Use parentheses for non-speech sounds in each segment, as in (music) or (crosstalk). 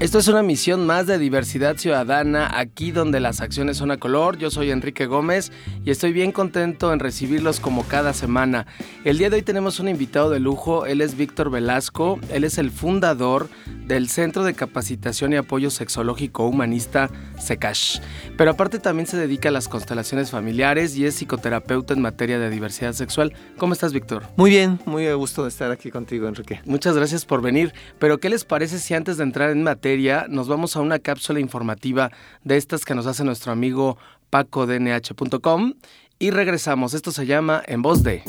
Esto es una misión más de diversidad ciudadana, aquí donde las acciones son a color. Yo soy Enrique Gómez y estoy bien contento en recibirlos como cada semana. El día de hoy tenemos un invitado de lujo, él es Víctor Velasco, él es el fundador del Centro de Capacitación y Apoyo Sexológico Humanista, SECASH. Pero aparte también se dedica a las constelaciones familiares y es psicoterapeuta en materia de diversidad sexual. ¿Cómo estás, Víctor? Muy bien, muy a gusto de estar aquí contigo, Enrique. Muchas gracias por venir. Pero ¿qué les parece si antes de entrar en materia nos vamos a una cápsula informativa de estas que nos hace nuestro amigo pacodnh.com y regresamos. Esto se llama En Voz de.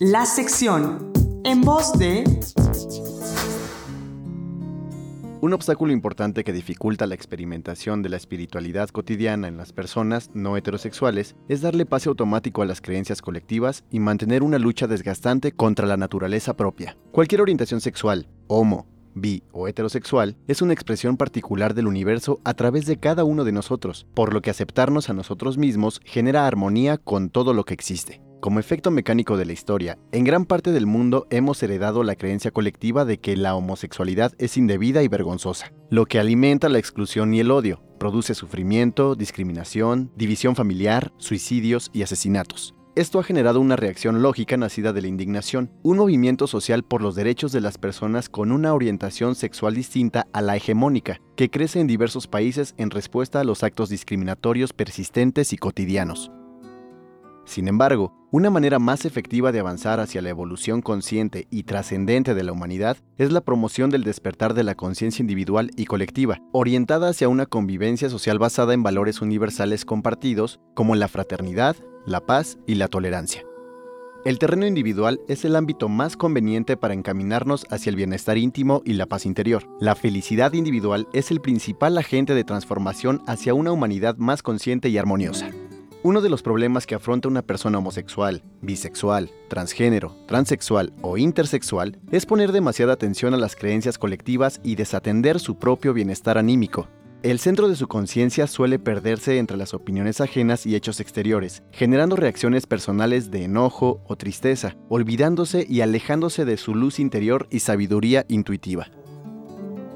La sección En Voz de... Un obstáculo importante que dificulta la experimentación de la espiritualidad cotidiana en las personas no heterosexuales es darle pase automático a las creencias colectivas y mantener una lucha desgastante contra la naturaleza propia. Cualquier orientación sexual, homo, bi o heterosexual es una expresión particular del universo a través de cada uno de nosotros, por lo que aceptarnos a nosotros mismos genera armonía con todo lo que existe. Como efecto mecánico de la historia, en gran parte del mundo hemos heredado la creencia colectiva de que la homosexualidad es indebida y vergonzosa, lo que alimenta la exclusión y el odio, produce sufrimiento, discriminación, división familiar, suicidios y asesinatos. Esto ha generado una reacción lógica nacida de la indignación, un movimiento social por los derechos de las personas con una orientación sexual distinta a la hegemónica, que crece en diversos países en respuesta a los actos discriminatorios persistentes y cotidianos. Sin embargo, una manera más efectiva de avanzar hacia la evolución consciente y trascendente de la humanidad es la promoción del despertar de la conciencia individual y colectiva, orientada hacia una convivencia social basada en valores universales compartidos como la fraternidad, la paz y la tolerancia. El terreno individual es el ámbito más conveniente para encaminarnos hacia el bienestar íntimo y la paz interior. La felicidad individual es el principal agente de transformación hacia una humanidad más consciente y armoniosa. Uno de los problemas que afronta una persona homosexual, bisexual, transgénero, transexual o intersexual es poner demasiada atención a las creencias colectivas y desatender su propio bienestar anímico. El centro de su conciencia suele perderse entre las opiniones ajenas y hechos exteriores, generando reacciones personales de enojo o tristeza, olvidándose y alejándose de su luz interior y sabiduría intuitiva.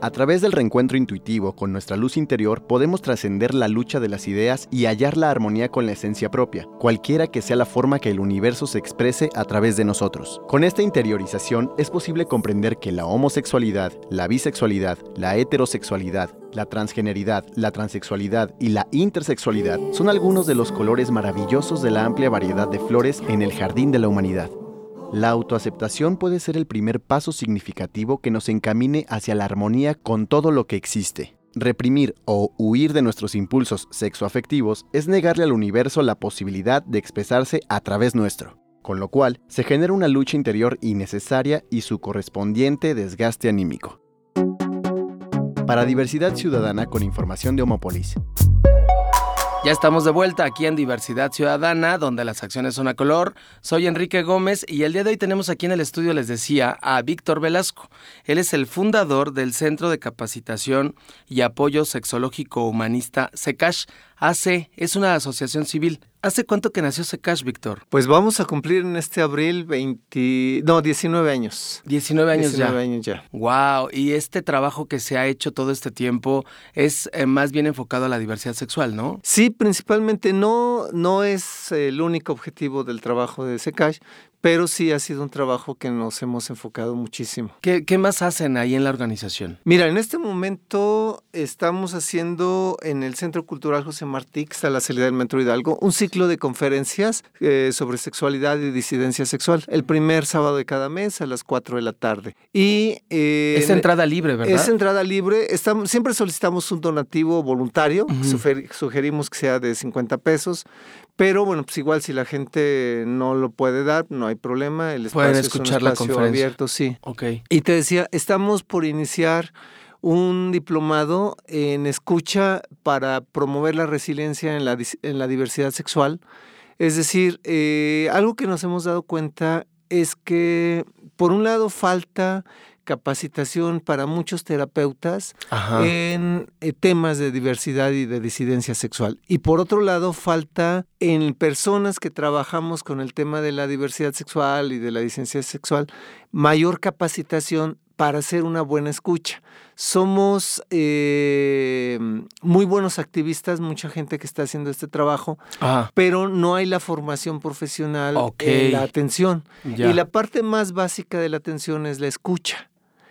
A través del reencuentro intuitivo con nuestra luz interior podemos trascender la lucha de las ideas y hallar la armonía con la esencia propia, cualquiera que sea la forma que el universo se exprese a través de nosotros. Con esta interiorización es posible comprender que la homosexualidad, la bisexualidad, la heterosexualidad, la transgeneridad, la transexualidad y la intersexualidad son algunos de los colores maravillosos de la amplia variedad de flores en el jardín de la humanidad. La autoaceptación puede ser el primer paso significativo que nos encamine hacia la armonía con todo lo que existe. Reprimir o huir de nuestros impulsos sexoafectivos es negarle al universo la posibilidad de expresarse a través nuestro, con lo cual se genera una lucha interior innecesaria y su correspondiente desgaste anímico. Para Diversidad Ciudadana con información de Homopolis. Ya estamos de vuelta aquí en Diversidad Ciudadana, donde las acciones son a color. Soy Enrique Gómez y el día de hoy tenemos aquí en el estudio, les decía, a Víctor Velasco. Él es el fundador del Centro de Capacitación y Apoyo Sexológico Humanista SECASH. AC es una asociación civil. ¿Hace cuánto que nació Secash, Víctor? Pues vamos a cumplir en este abril 20, no, 19 años. 19 años 19 años ya. Wow, y este trabajo que se ha hecho todo este tiempo es eh, más bien enfocado a la diversidad sexual, ¿no? Sí, principalmente no, no es el único objetivo del trabajo de Secash, pero sí ha sido un trabajo que nos hemos enfocado muchísimo. ¿Qué, ¿Qué, más hacen ahí en la organización? Mira, en este momento estamos haciendo en el Centro Cultural José Martí, que está la salida del Metro Hidalgo, un ciclo de conferencias eh, sobre sexualidad y disidencia sexual, el primer sábado de cada mes a las 4 de la tarde. Y, eh, es entrada libre, ¿verdad? Es entrada libre. Estamos, siempre solicitamos un donativo voluntario, uh -huh. sugerimos que sea de 50 pesos. Pero bueno, pues igual si la gente no lo puede dar, no hay problema. El espacio Pueden escuchar es un la espacio conferencia. abierto, sí. Ok. Y te decía, estamos por iniciar un diplomado en escucha para promover la resiliencia en la, en la diversidad sexual. Es decir, eh, algo que nos hemos dado cuenta es que, por un lado, falta capacitación para muchos terapeutas Ajá. en eh, temas de diversidad y de disidencia sexual. Y por otro lado, falta en personas que trabajamos con el tema de la diversidad sexual y de la disidencia sexual, mayor capacitación para hacer una buena escucha. Somos eh, muy buenos activistas, mucha gente que está haciendo este trabajo, Ah, pero no hay la formación profesional en la atención. ya. Y la parte más básica de la atención es la escucha.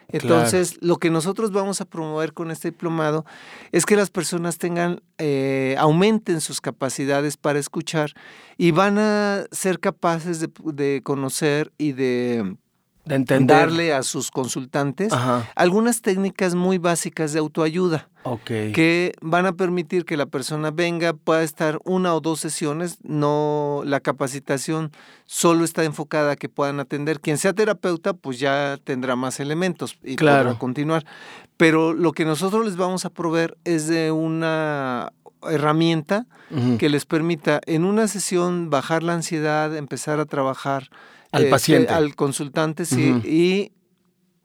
Entonces, lo que nosotros vamos a promover con este diplomado es que las personas tengan, eh, aumenten sus capacidades para escuchar y van a ser capaces de, de conocer y de de entender. darle a sus consultantes Ajá. algunas técnicas muy básicas de autoayuda que van a permitir que la persona venga, pueda estar una o dos sesiones, no la capacitación solo está enfocada a que puedan atender. Quien sea terapeuta, pues ya tendrá más elementos y Claro. podrá continuar. Pero lo que nosotros les vamos a proveer es de una herramienta que les permita en una sesión bajar la ansiedad, empezar a trabajar Al paciente. al consultante, sí, y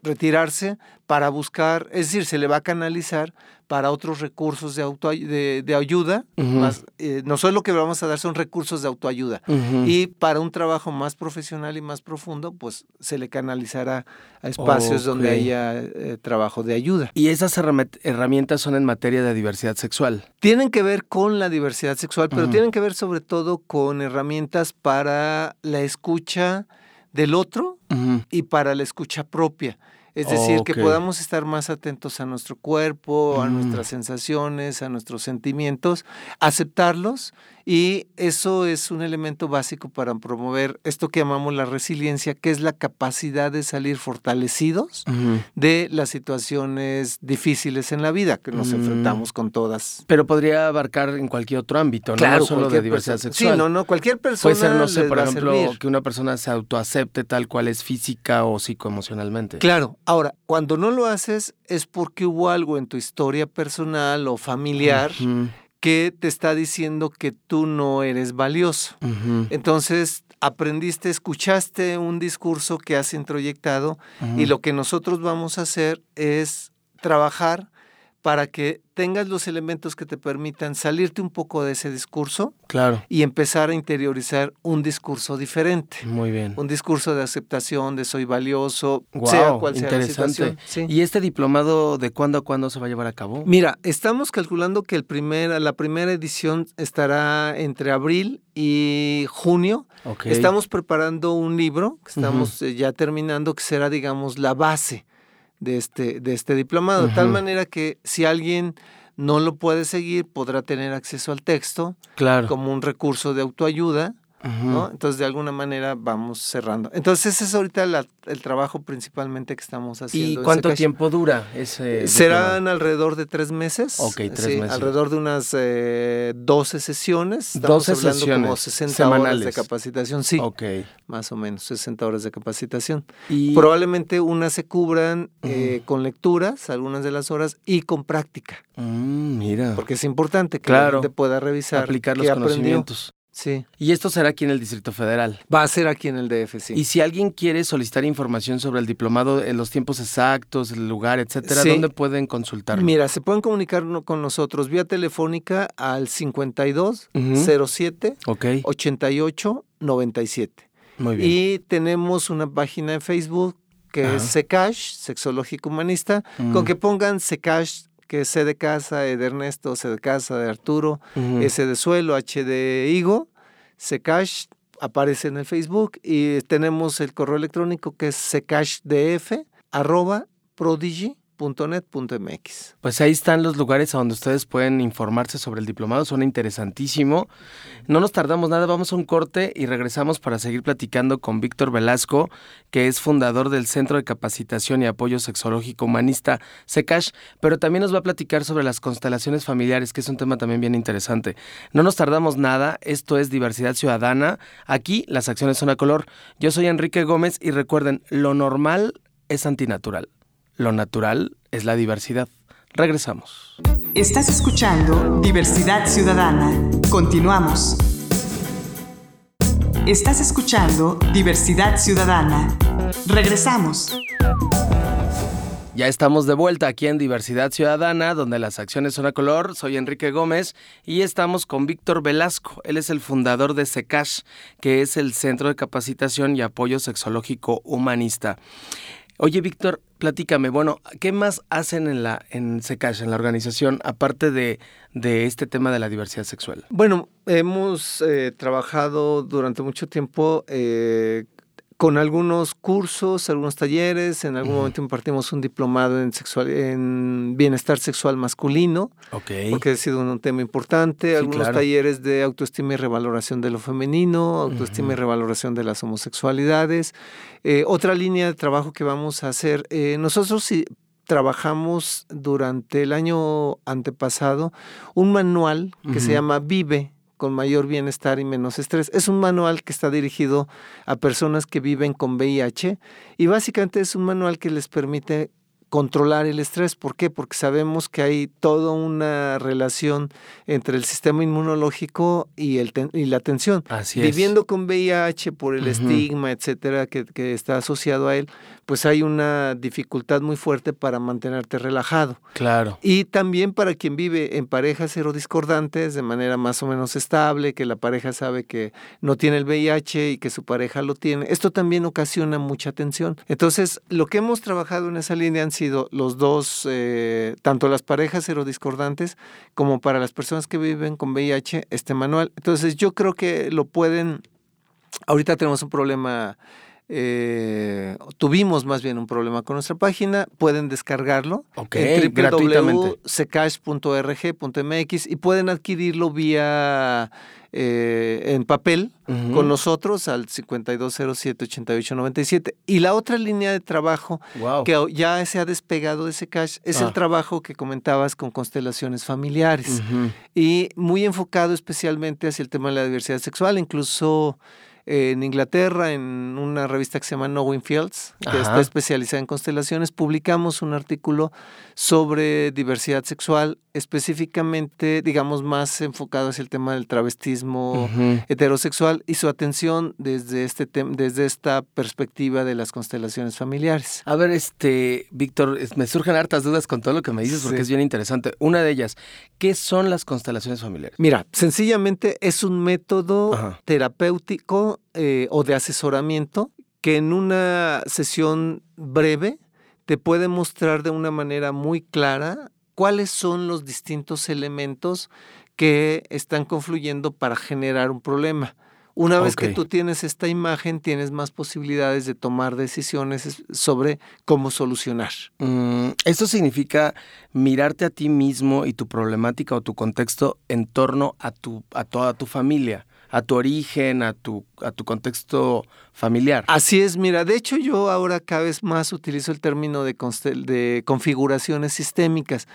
retirarse para buscar, es decir, se le va a canalizar para otros recursos de, auto, de, de ayuda, Ujú. más, eh, nosotros lo que vamos a dar son recursos de autoayuda. Y para un trabajo más profesional y más profundo, pues se le canalizará a espacios donde haya eh, trabajo de ayuda. Y esas herrami- herramientas son en materia de diversidad sexual. Tienen que ver con la diversidad sexual, pero tienen que ver sobre todo con herramientas para la escucha del otro y para la escucha propia. Es decir, que podamos estar más atentos a nuestro cuerpo, a Mm. nuestras sensaciones, a nuestros sentimientos, aceptarlos y eso es un elemento básico para promover esto que llamamos la resiliencia, que es la capacidad de salir fortalecidos de las situaciones difíciles en la vida que nos Mm. enfrentamos con todas. Pero podría abarcar en cualquier otro ámbito, ¿no? no solo de diversidad persona. sexual. Sí, no, no, cualquier persona Puede ser, no sé, por ejemplo, que una persona se autoacepte tal cual es física o psicoemocionalmente. Claro, ahora, cuando no lo haces es porque hubo algo en tu historia personal o familiar que te está diciendo que tú no eres valioso. Entonces, aprendiste, escuchaste un discurso que has introyectado y lo que nosotros vamos a hacer es trabajar para que tengas los elementos que te permitan salirte un poco de ese discurso Claro, y empezar a interiorizar un discurso diferente. muy bien. Un discurso de aceptación, de soy valioso, sea cual sea la interesante. situación. Sí. ¿Y este diplomado de cuándo a cuándo se va a llevar a cabo? Mira, estamos calculando que el primer, la primera edición estará entre abril y junio. Ok. Estamos preparando un libro que estamos eh, ya terminando, que será, digamos, la base de este, de este diplomado. De tal manera que si alguien no lo puede seguir, podrá tener acceso al texto Claro. como un recurso de autoayuda. Entonces, de alguna manera vamos cerrando. Entonces, ese es ahorita la- el trabajo principalmente que estamos haciendo. ¿Y cuánto tiempo dura ese Serán diplomado? alrededor de tres meses. Ok, tres sí, meses. Alrededor de unas eh, 12 sesiones. Estamos 12 hablando como sesiones 60 horas de semanales. capacitación. Sí, Ok. más o menos 60 horas de capacitación. Y Probablemente unas se cubran eh, con lecturas, algunas de las horas, y con práctica. Mm, mira, Porque es importante que Claro. la gente pueda revisar aplicar los aprendió. Sí. Y esto será aquí en el Distrito Federal. Va a ser aquí en el DF, sí. Y si alguien quiere solicitar información sobre el diplomado, en los tiempos exactos, el lugar, etcétera, Sí. ¿dónde pueden consultarlo? Mira, se pueden comunicar con nosotros vía telefónica al 52 Ujú. 07 Ok, 88 97. muy bien. Y tenemos una página en Facebook que Ajá. es Secash, Sexológico Humanista, Mm. con que pongan Secash, que es C de casa, E de Ernesto, C de casa, de Arturo, Ujú. S de suelo, H de higo, Secash aparece en el Facebook y tenemos el correo electrónico que es secashdf arroba Pues ahí están los lugares a donde ustedes pueden informarse sobre el diplomado, suena interesantísimo. No nos tardamos nada, vamos a un corte y regresamos para seguir platicando con Víctor Velasco, que es fundador del Centro de Capacitación y Apoyo Sexológico Humanista, SECASH, pero también nos va a platicar sobre las constelaciones familiares, que es un tema también bien interesante. No nos tardamos nada, esto es Diversidad Ciudadana, aquí las acciones son a color. Yo soy Enrique Gómez y recuerden, lo normal es antinatural. Lo natural es la diversidad. Regresamos. Estás escuchando Diversidad Ciudadana. Continuamos. Estás escuchando Diversidad Ciudadana. Regresamos. Ya estamos de vuelta aquí en Diversidad Ciudadana, donde las acciones son a color. Soy Enrique Gómez y estamos con Víctor Velasco. Él es el fundador de SECASH, que es el Centro de Capacitación y Apoyo Sexológico Humanista. Oye, Víctor, platícame, bueno, ¿qué más hacen en la en en la organización, aparte de, de este tema de la diversidad sexual? Bueno, hemos eh, trabajado durante mucho tiempo eh, con algunos cursos, algunos talleres, en algún momento impartimos un diplomado en, sexual, en bienestar sexual masculino, porque ha sido un tema importante, algunos talleres de autoestima y revaloración de lo femenino, autoestima y revaloración de las homosexualidades. Eh, otra línea de trabajo que vamos a hacer, eh, nosotros sí trabajamos durante el año antepasado un manual que se llama Vive, con mayor bienestar y menos estrés. Es un manual que está dirigido a personas que viven con VIH y básicamente es un manual que les permite controlar el estrés. ¿Por qué? Porque sabemos que hay toda una relación entre el sistema inmunológico y, el y la tensión. Así Viviendo con VIH por el estigma, etcétera, que, que, está asociado a él, pues hay una dificultad muy fuerte para mantenerte relajado. Claro. Y también para quien vive en parejas serodiscordantes de manera más o menos estable, que la pareja sabe que no tiene el VIH y que su pareja lo tiene. Esto también ocasiona mucha tensión. Entonces, lo que hemos trabajado en esa línea han sido los dos, eh, tanto las parejas serodiscordantes como para las personas que viven con VIH, este manual. Entonces, yo creo que lo pueden... Ahorita tenemos un problema eh, tuvimos más bien un problema con nuestra página, pueden descargarlo en www.secash.org.mx y pueden adquirirlo vía eh, en papel con nosotros al 5207-8897. Y la otra línea de trabajo que ya se ha despegado de Secash es el ah. trabajo que comentabas con constelaciones familiares. Y muy enfocado especialmente hacia el tema de la diversidad sexual, incluso en Inglaterra, en una revista que se llama Knowing Fields, que está especializada en constelaciones, publicamos un artículo sobre diversidad sexual, específicamente, digamos, más enfocado hacia el tema del travestismo heterosexual y su atención desde, este desde esta perspectiva de las constelaciones familiares. A ver, este, Víctor, me surgen hartas dudas con todo lo que me dices porque es bien interesante. Una de ellas, ¿qué son las constelaciones familiares? Mira, sencillamente es un método terapéutico eh, o de asesoramiento que en una sesión breve te puede mostrar de una manera muy clara cuáles son los distintos elementos que están confluyendo para generar un problema. Una vez que tú tienes esta imagen, tienes más posibilidades de tomar decisiones sobre cómo solucionar. Mm, esto significa mirarte a ti mismo y tu problemática o tu contexto en torno a, tu, a toda tu familia a tu origen, a tu, a tu contexto familiar. Así es, mira, de hecho yo ahora cada vez más utilizo el término de, de configuraciones sistémicas.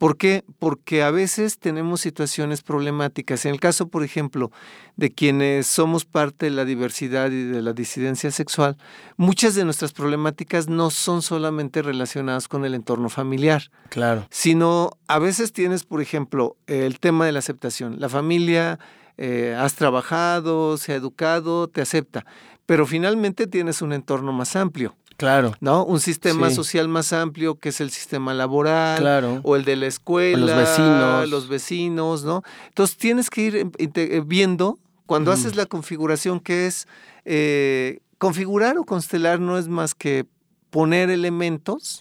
¿Por qué? Porque a veces tenemos situaciones problemáticas. En el caso, por ejemplo, de quienes somos parte de la diversidad y de la disidencia sexual, muchas de nuestras problemáticas no son solamente relacionadas con el entorno familiar. Claro. Sino a veces tienes, por ejemplo, el tema de la aceptación. La familia eh, has trabajado, se ha educado, te acepta, pero finalmente tienes un entorno más amplio. Claro. ¿No? Un sistema social más amplio que es el sistema laboral claro. o el de la escuela, los vecinos, los vecinos, ¿no? Entonces tienes que ir eh, viendo cuando haces la configuración que es eh, configurar o constelar no es más que poner elementos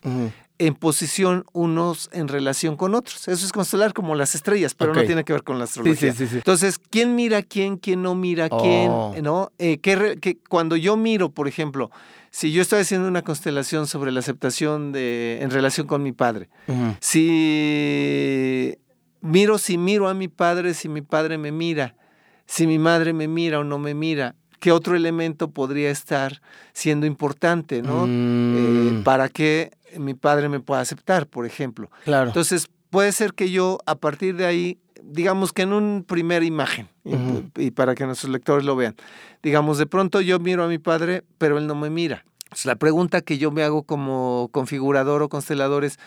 en posición unos en relación con otros. Eso es constelar como las estrellas, pero no tiene que ver con la astrología. Entonces, ¿quién mira a quién? ¿Quién no mira a quién? Oh. ¿No? Eh, que, cuando yo miro, por ejemplo, si yo estoy haciendo una constelación sobre la aceptación de, en relación con mi padre, si miro, si miro a mi padre, si mi padre me mira, si mi madre me mira o no me mira, ¿qué otro elemento podría estar siendo importante, ¿no? Eh, mm. para que mi padre me pueda aceptar, por ejemplo. Claro. Entonces, puede ser que yo a partir de ahí, digamos que en una primera imagen, y, para que nuestros lectores lo vean, digamos, de pronto yo miro a mi padre, pero él no me mira. Pues, la pregunta que yo me hago como configurador o constelador es,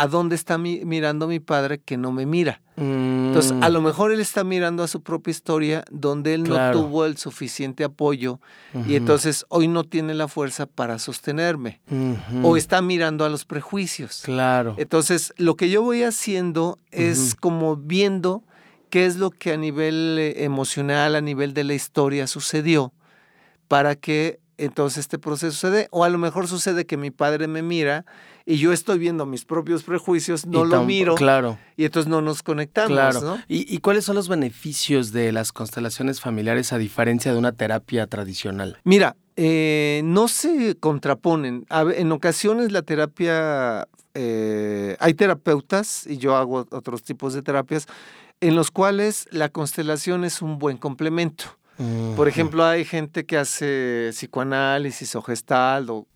¿a dónde está mirando mi padre que no me mira? Entonces, a Mm, lo mejor él está mirando a su propia historia donde él Claro. no tuvo el suficiente apoyo y entonces hoy no tiene la fuerza para sostenerme. O está mirando a los prejuicios. Claro. Entonces, lo que yo voy haciendo es como viendo qué es lo que a nivel eh, emocional, a nivel de la historia sucedió para que entonces este proceso sucede. O a lo mejor sucede que mi padre me mira y yo estoy viendo mis propios prejuicios, no Y lo miro Claro, y entonces no nos conectamos, claro. ¿no? ¿Y, y cuáles son los beneficios de las constelaciones familiares a diferencia de una terapia tradicional? Mira, eh, no se contraponen. A en ocasiones la terapia, eh, hay terapeutas, y yo hago otros tipos de terapias, en los cuales la constelación es un buen complemento. Por ejemplo, hay gente que hace psicoanálisis o gestal o,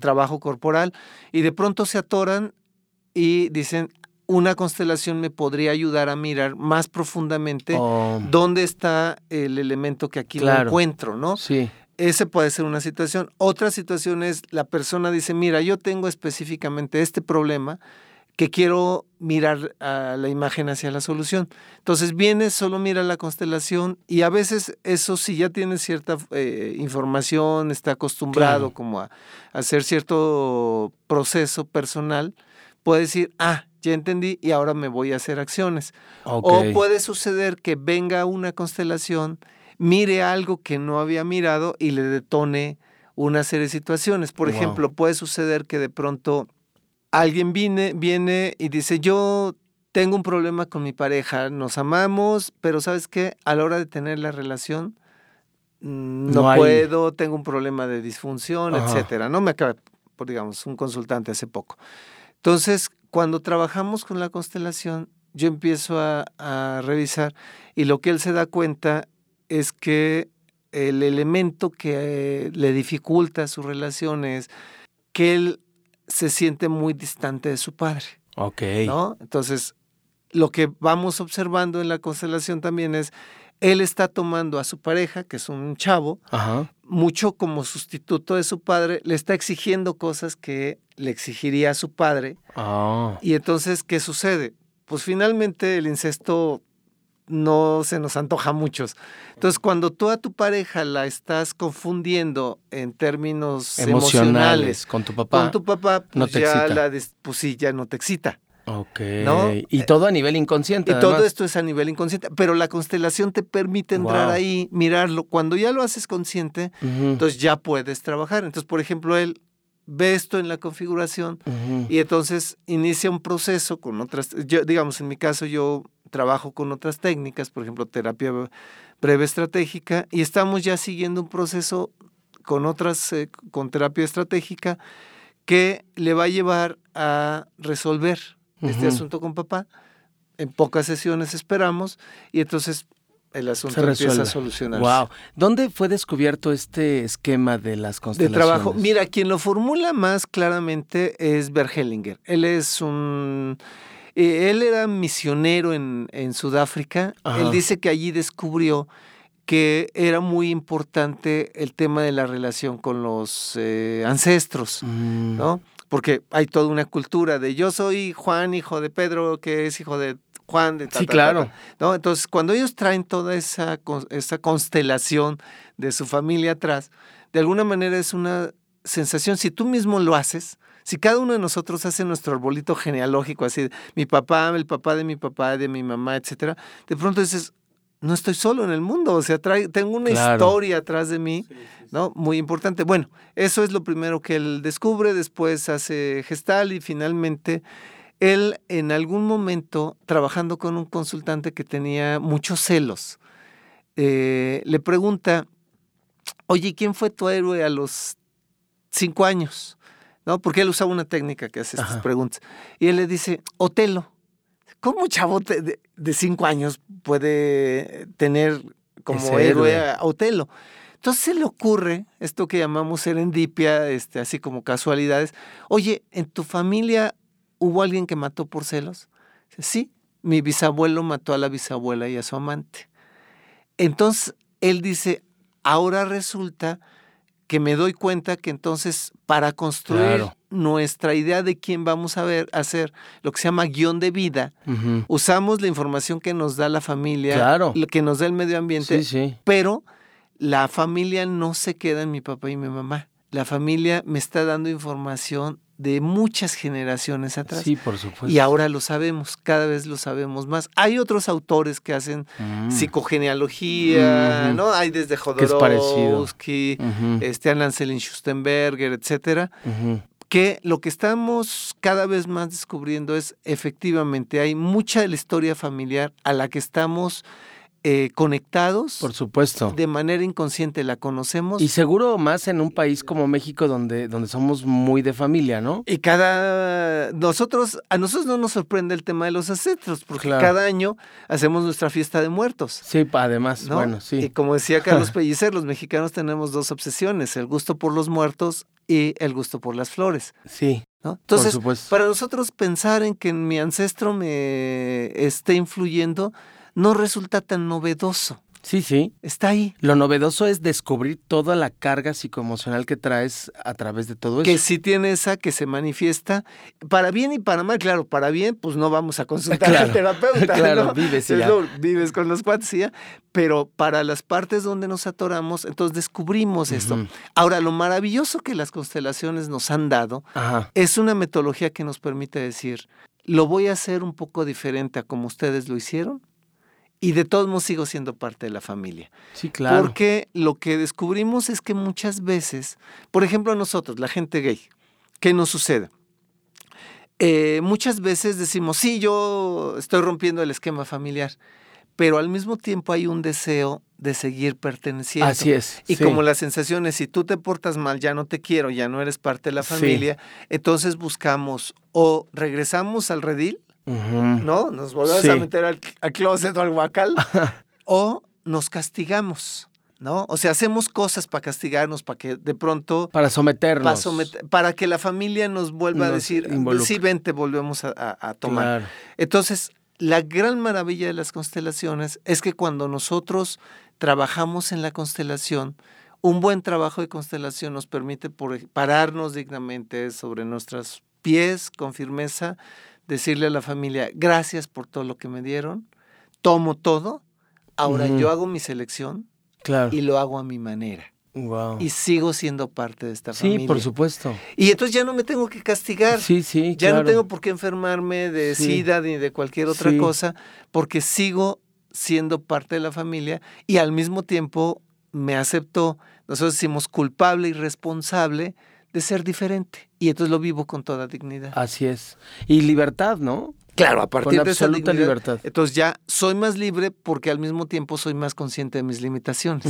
trabajo corporal y de pronto se atoran y dicen, una constelación me podría ayudar a mirar más profundamente Oh, dónde está el elemento que aquí no Claro. encuentro, ¿no? sí. Ese puede ser una situación. Otra situación es la persona dice, mira, yo tengo específicamente este problema que quiero mirar a la imagen hacia la solución. Entonces viene, solo mira la constelación y a veces eso si ya tiene cierta eh, información, está acostumbrado Claro. como a, a hacer cierto proceso personal, puede decir, ah, ya entendí y ahora me voy a hacer acciones. O puede suceder que venga una constelación, mire algo que no había mirado y le detone una serie de situaciones. Por Wow. ejemplo, puede suceder que de pronto alguien viene, viene y dice, yo tengo un problema con mi pareja, nos amamos, pero ¿sabes qué? A la hora de tener la relación, mm, no, No hay- puedo, tengo un problema de disfunción, Ajá. etcétera. No me acaba, por digamos, un consultante hace poco. Entonces, cuando trabajamos con la constelación, yo empiezo a, a revisar y lo que él se da cuenta es que el elemento que eh, le dificulta su relación es que él se siente muy distante de su padre, Ok. ¿no? Entonces, lo que vamos observando en la constelación también es, él está tomando a su pareja, que es un chavo, Ajá. mucho como sustituto de su padre, le está exigiendo cosas que le exigiría a su padre. Ah. Y entonces, ¿qué sucede? Pues finalmente el incesto no se nos antoja a muchos. Entonces, cuando tú a tu pareja la estás confundiendo en términos emocionales, Emocionales con tu papá. con tu papá, pues no te ya excita. la des- pues sí, ya no te excita. Ok. ¿No? Y todo a nivel inconsciente. Y todo esto es a nivel inconsciente, pero la constelación te permite entrar ahí, mirarlo. Cuando ya lo haces consciente, entonces ya puedes trabajar. Entonces, por ejemplo, él ve esto en la configuración y entonces inicia un proceso con otras, yo, digamos, en mi caso yo trabajo con otras técnicas, por ejemplo, terapia breve estratégica, y estamos ya siguiendo un proceso con otras, eh, con terapia estratégica, que le va a llevar a resolver este asunto con papá. En pocas sesiones esperamos, y entonces el asunto empieza a solucionarse. Wow. ¿Dónde fue descubierto este esquema de las de constelaciones? trabajo. Mira, quien lo formula más claramente es Bergelinger. Él es un... eh, él era misionero en, en Sudáfrica. Ajá. Él dice que allí descubrió que era muy importante el tema de la relación con los eh, ancestros, Mm, ¿no? Porque hay toda una cultura de yo soy Juan, hijo de Pedro, que es hijo de Juan, de ta, Sí, ta, claro. ta, ¿no? Entonces, cuando ellos traen toda esa, esa constelación de su familia atrás, de alguna manera es una sensación, si tú mismo lo haces, si cada uno de nosotros hace nuestro arbolito genealógico, así, de, mi papá, el papá de mi papá, de mi mamá, etcétera, de pronto dices, no estoy solo en el mundo, o sea, trae- tengo una Claro. historia atrás de mí, ¿no? Muy importante. Bueno, eso es lo primero que él descubre, después hace gestal y finalmente él en algún momento, trabajando con un consultante que tenía muchos celos, eh, le pregunta, oye, ¿quién fue tu héroe a los cinco años? ¿No? Porque él usaba una técnica que hace estas preguntas. Y él le dice, Otelo. ¿Cómo un chavo de, de cinco años puede tener como héroe héroe. a Otelo? Entonces se le ocurre esto que llamamos serendipia, este, así como casualidades. Oye, ¿en tu familia hubo alguien que mató por celos? Sí, mi bisabuelo mató a la bisabuela y a su amante. Entonces él dice, ahora resulta que me doy cuenta que entonces para construir Claro. nuestra idea de quién vamos a ver, hacer lo que se llama guion de vida, usamos la información que nos da la familia, Claro. lo que nos da el medio ambiente, Sí, sí. pero la familia no se queda en mi papá y mi mamá. La familia me está dando información de muchas generaciones atrás. Sí, por supuesto. Y ahora lo sabemos, cada vez lo sabemos más. Hay otros autores que hacen Mm. psicogenealogía. ¿no? Hay desde. Jodorowsky, Ujú, este, Alan Selin Schustenberger, etcétera, que lo que estamos cada vez más descubriendo es efectivamente hay mucha de la historia familiar a la que estamos eh, conectados Por supuesto. de manera inconsciente, la conocemos Y seguro más en un país como México donde, donde somos muy de familia, ¿no? Y cada nosotros a nosotros no nos sorprende el tema de los ancestros porque Claro. cada año hacemos nuestra fiesta de muertos. Sí, además, ¿no? bueno, Y sí. como decía Carlos (laughs) Pellicer, los mexicanos tenemos dos obsesiones, el gusto por los muertos y el gusto por las flores. Sí, ¿no? por Entonces, supuesto. para nosotros pensar en que mi ancestro me esté influyendo no resulta tan novedoso. Sí, sí. Está ahí. Lo novedoso es descubrir toda la carga psicoemocional que traes a través de todo eso. Que sí tiene esa que se manifiesta para bien y para mal. Claro, para bien, pues no vamos a consultar (laughs) Claro. al terapeuta. (laughs) Claro, ¿no? vives ya. vives con los cuates ya. Pero para las partes donde nos atoramos, entonces descubrimos esto. Ahora, lo maravilloso que las constelaciones nos han dado Ajá. es una metodología que nos permite decir, lo voy a hacer un poco diferente a como ustedes lo hicieron y de todos modos sigo siendo parte de la familia. Sí, claro. Porque lo que descubrimos es que muchas veces, por ejemplo nosotros, la gente gay, ¿qué nos sucede? Eh, muchas veces decimos, sí, yo estoy rompiendo el esquema familiar, pero al mismo tiempo hay un deseo de seguir perteneciendo. Así es. Y sí. como la sensación es, si tú te portas mal, ya no te quiero, ya no eres parte de la Sí. familia, entonces buscamos o regresamos al redil, ¿no? Nos volvemos Sí. a meter al, al closet o al guacal, (laughs) o nos castigamos, ¿no? O sea, hacemos cosas para castigarnos, para que de pronto, Para someternos. para, someter- para que la familia nos vuelva a decir, involucre. sí, vente, volvemos a, a- a tomar. Claro. Entonces, la gran maravilla de las constelaciones es que cuando nosotros trabajamos en la constelación, un buen trabajo de constelación nos permite pararnos dignamente sobre nuestros pies con firmeza, decirle a la familia, gracias por todo lo que me dieron, tomo todo, ahora yo hago mi selección Claro. y lo hago a mi manera. Wow. Y sigo siendo parte de esta Sí, familia. por supuesto. Y entonces ya no me tengo que castigar. Sí, sí, Ya claro. no tengo por qué enfermarme de Sí. SIDA ni de cualquier otra Sí. cosa, porque sigo siendo parte de la familia y al mismo tiempo me acepto, nosotros decimos culpable y responsable de ser diferente. Y entonces lo vivo con toda dignidad. Así es. Y libertad, ¿no? Claro, a partir Con de esa absoluta dignidad, libertad. Entonces ya soy más libre porque al mismo tiempo soy más consciente de mis limitaciones.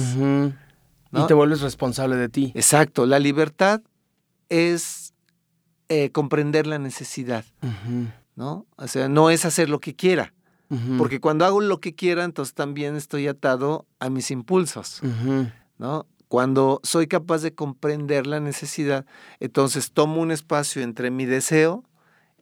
Y te vuelves responsable de ti. Exacto, la libertad es eh, comprender la necesidad. ¿no? O sea, no es hacer lo que quiera. Porque cuando hago lo que quiera, entonces también estoy atado a mis impulsos. ¿no? Cuando soy capaz de comprender la necesidad, entonces tomo un espacio entre mi deseo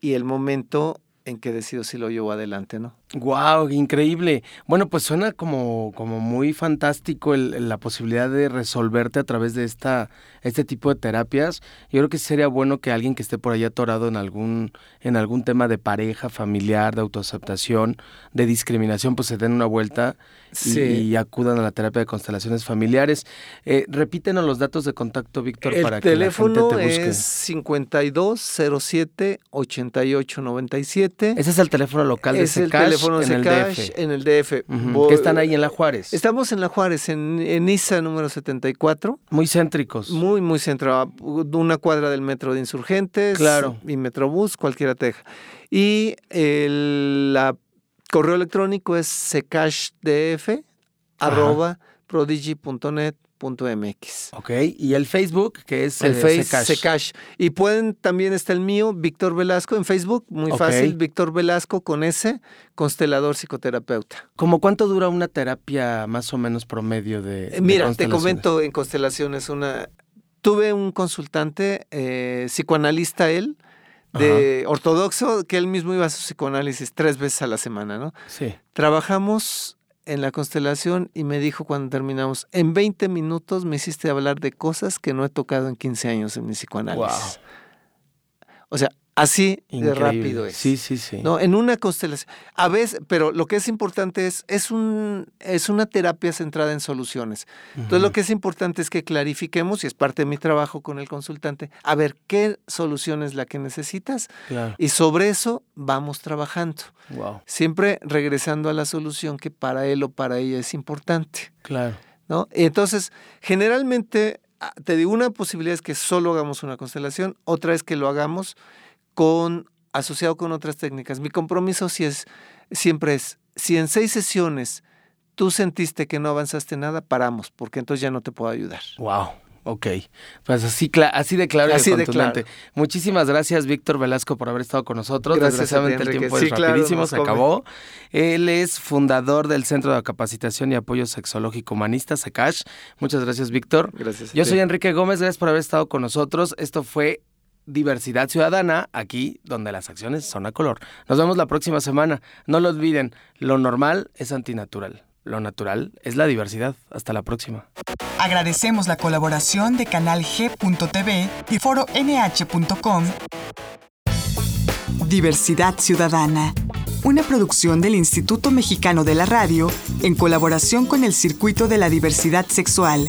y el momento en que decido si lo llevo adelante, ¿no? Wow, increíble. Bueno, pues suena como, como muy fantástico el- el- la posibilidad de resolverte a través de esta, este tipo de terapias. Yo creo que sería bueno que alguien que esté por ahí atorado en algún, en algún tema de pareja, familiar, de autoaceptación, de discriminación, pues se den una vuelta y, Sí. y acudan a la terapia de constelaciones familiares. Eh, repítenos los datos de contacto, Víctor, El para que la gente teléfono te busque. es 5207 8897. Ese es el teléfono local de Es el teléfono en el DF. en el DF. Voy- que están ahí en la Juárez. Estamos en la Juárez, en, en ISA número 74. Muy céntricos. Muy, muy centrado. Una cuadra del metro de Insurgentes. Claro. Y Metrobús, cualquiera teja. Y el la correo electrónico es secashdf arroba prodigy.net.mx. Ok, y el Facebook, que es El eh, Face Secash. Secash. Y pueden, también está el mío, Víctor Velasco, en Facebook, muy fácil, Víctor Velasco con S, constelador psicoterapeuta. ¿Cómo cuánto dura una terapia más o menos promedio de, Eh, de Mira, te comento en constelaciones una. Tuve un consultante, eh, psicoanalista él, de ortodoxo, que él mismo iba a su psicoanálisis tres veces a la semana, ¿no? Sí. Trabajamos en la constelación y me dijo cuando terminamos, en 20 minutos me hiciste hablar de cosas que no he tocado en 15 años en mi psicoanálisis. O sea, Así de rápido es. Sí, sí, sí. ¿no? En una constelación. A veces, pero lo que es importante es, es, un, es una terapia centrada en soluciones. Entonces, lo que es importante es que clarifiquemos, y es parte de mi trabajo con el consultante, a ver qué solución es la que necesitas. Y sobre eso vamos trabajando. Wow. Siempre regresando a la solución que para él o para ella es importante. Claro. ¿no? Entonces, generalmente, ah, te digo, una posibilidad es que solo hagamos una constelación, otra es que lo hagamos con, asociado con otras técnicas. Mi compromiso si es, siempre es, si en seis sesiones tú sentiste que no avanzaste nada, paramos, porque entonces ya no te puedo ayudar. Wow. Ok, pues así, así de claro así y contundente. Muchísimas gracias, Víctor Velasco, por haber estado con nosotros. Desgraciadamente el tiempo es rapidísimo, se acabó. Él es fundador del Centro de Capacitación y Apoyo Sexológico Humanista, SACASH. Muchas gracias, Víctor. Gracias. Yo soy Enrique Gómez, gracias por haber estado con nosotros. Esto fue diversidad ciudadana aquí donde las acciones son a color. Nos vemos la próxima semana. No lo olviden, lo normal es antinatural. Lo natural es la diversidad. Hasta la próxima. Agradecemos la colaboración de Canal G.tv y Foro NH.com. Diversidad Ciudadana, una producción del Instituto Mexicano de la Radio en colaboración con el Circuito de la Diversidad Sexual.